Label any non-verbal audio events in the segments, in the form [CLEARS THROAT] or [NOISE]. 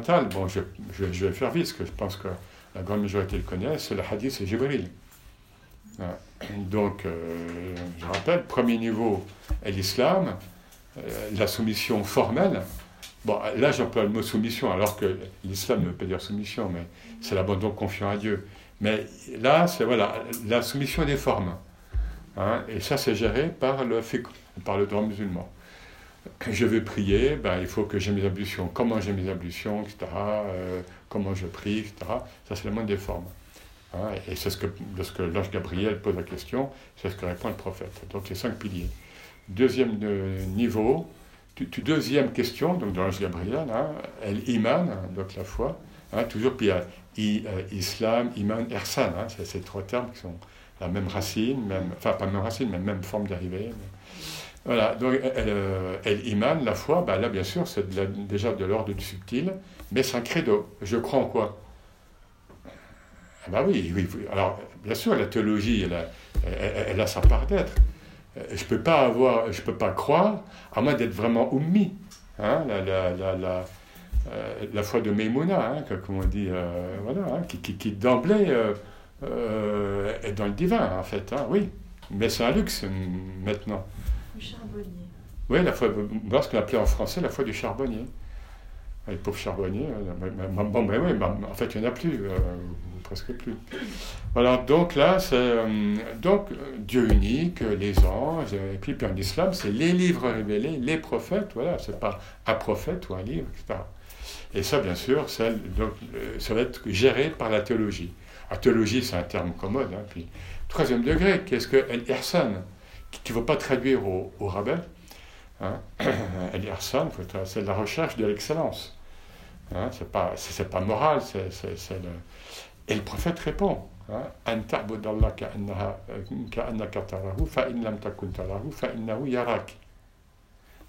Bon, je, vais faire vite, parce que je pense que la grande majorité le connaît, c'est le hadith et Jibril. Donc, euh, je rappelle, premier niveau est l'islam, euh, la soumission formelle. Bon, là j'emploie le mot soumission, alors que l'islam ne veut pas dire soumission, mais c'est l'abandon confiant à Dieu. Mais là, c'est voilà, la soumission des formes. Hein, et ça, c'est géré par le par le droit musulman. Je veux prier, ben, il faut que j'ai mes ablutions. Comment j'ai mes ablutions, etc. Euh, comment je prie, etc. Ça, c'est le monde des formes. Hein, et c'est ce que, lorsque l'ange Gabriel pose la question, c'est ce que répond le prophète. Donc, les cinq piliers. Deuxième euh, niveau, deuxième question, donc de l'ange Gabriel, hein, elle iman, donc la foi. Hein, toujours, puis il y a euh, islam, iman, ersan. Hein, c'est ces trois termes qui sont la même racine, enfin pas même racine, mais même forme d'arrivée. Voilà, donc elle, euh, elle, iman, la foi, bah, là bien sûr c'est déjà de l'ordre du subtil, mais c'est un credo. Je crois en quoi? Ah bah oui, oui, alors bien sûr la théologie, elle a, elle, a sa part d'être. Euh, je ne peux pas avoir, je peux pas croire, à moins d'être vraiment ummi. Hein, la, la, la, euh, la, foi de Meimouna, hein, comme on dit, voilà, hein, qui, qui, d'emblée euh, est dans le divin, en fait, hein, oui. Mais c'est un luxe maintenant. Le charbonnier. Oui, la foi, ce qu'on appelait en français la foi du charbonnier. Les pauvres charbonniers, euh, bon, ben oui, en fait, il n'y en a plus, euh, presque plus. Voilà, donc là, c'est donc Dieu unique, les anges, et puis, puis en islam, c'est les livres révélés, les prophètes, voilà, c'est pas un prophète ou un livre, etc. Et ça, bien sûr, ça, donc, ça va être géré par la théologie. La théologie, c'est un terme commode. Hein, puis, troisième degré, qu'est-ce que El Ihsan? Tu ne veux pas traduire au, au rabais. Hein, [CLEARS THROAT] c'est la recherche de l'excellence. Hein, c'est pas, c'est, pas moral, c'est, le... Et le prophète répond. Hein,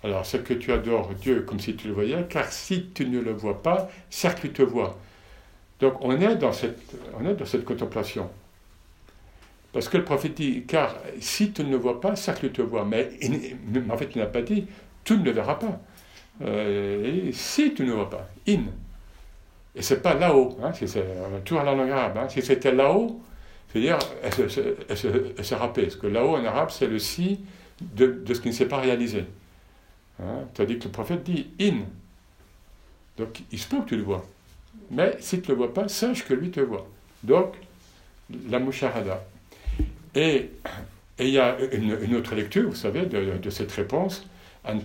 alors, c'est que tu adores Dieu comme si tu le voyais, car si tu ne le vois pas, certes tu te vois. Donc on est dans cette, on est dans cette contemplation. Parce que le prophète dit, car si tu ne le vois pas, cercle te vois. Mais, en fait, il n'a pas dit, tu ne le verras pas. Euh, si tu ne le vois pas, in. Et c'est pas là-haut, hein, c'est toujours à la langue arabe. Hein. Si c'était là-haut, c'est-à-dire, elle se, elle, Parce que là-haut en arabe, c'est le si de, de, ce qui ne s'est pas réalisé. Hein. Tandis que le prophète dit in. Donc il se peut que tu le vois. Mais si tu ne le vois pas, sache que lui te voit. Donc, la musharada. Et il y a une, autre lecture, vous savez, de, cette réponse. Hein,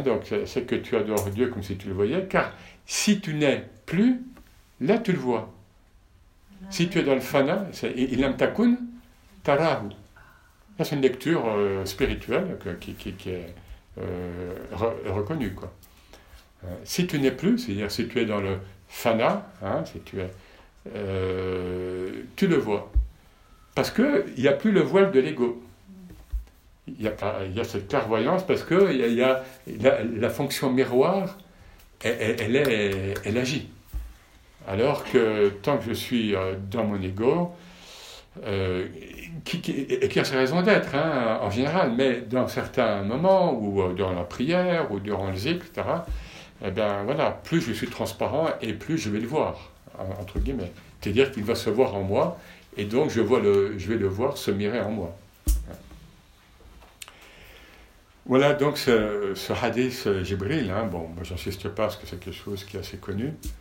donc, c'est que tu adores Dieu comme si tu le voyais, car si tu n'es plus, là tu le vois. Si tu es dans le fana, c'est in lam takun tarahu. c'est une lecture euh, spirituelle qui, est euh, reconnu. Quoi. Euh, si tu n'es plus, c'est-à-dire si tu es dans le fana, hein, euh, tu le vois. Parce qu'il n'y a plus le voile de l'ego. Il y, a, cette clairvoyance parce que y a, la, fonction miroir, elle, agit. Alors que tant que je suis dans mon ego, euh, qui, et qui a ses raisons d'être, hein, en général, mais dans certains moments, ou euh, durant la prière, ou durant le zik, etc., eh bien voilà, plus je suis transparent et plus je vais le voir, entre guillemets. C'est-à-dire qu'il va se voir en moi, et donc je, vois le, je vais le voir se mirer en moi. Voilà donc ce, ce hadith Jibril, hein, bon, moi j'insiste pas parce que c'est quelque chose qui est assez connu.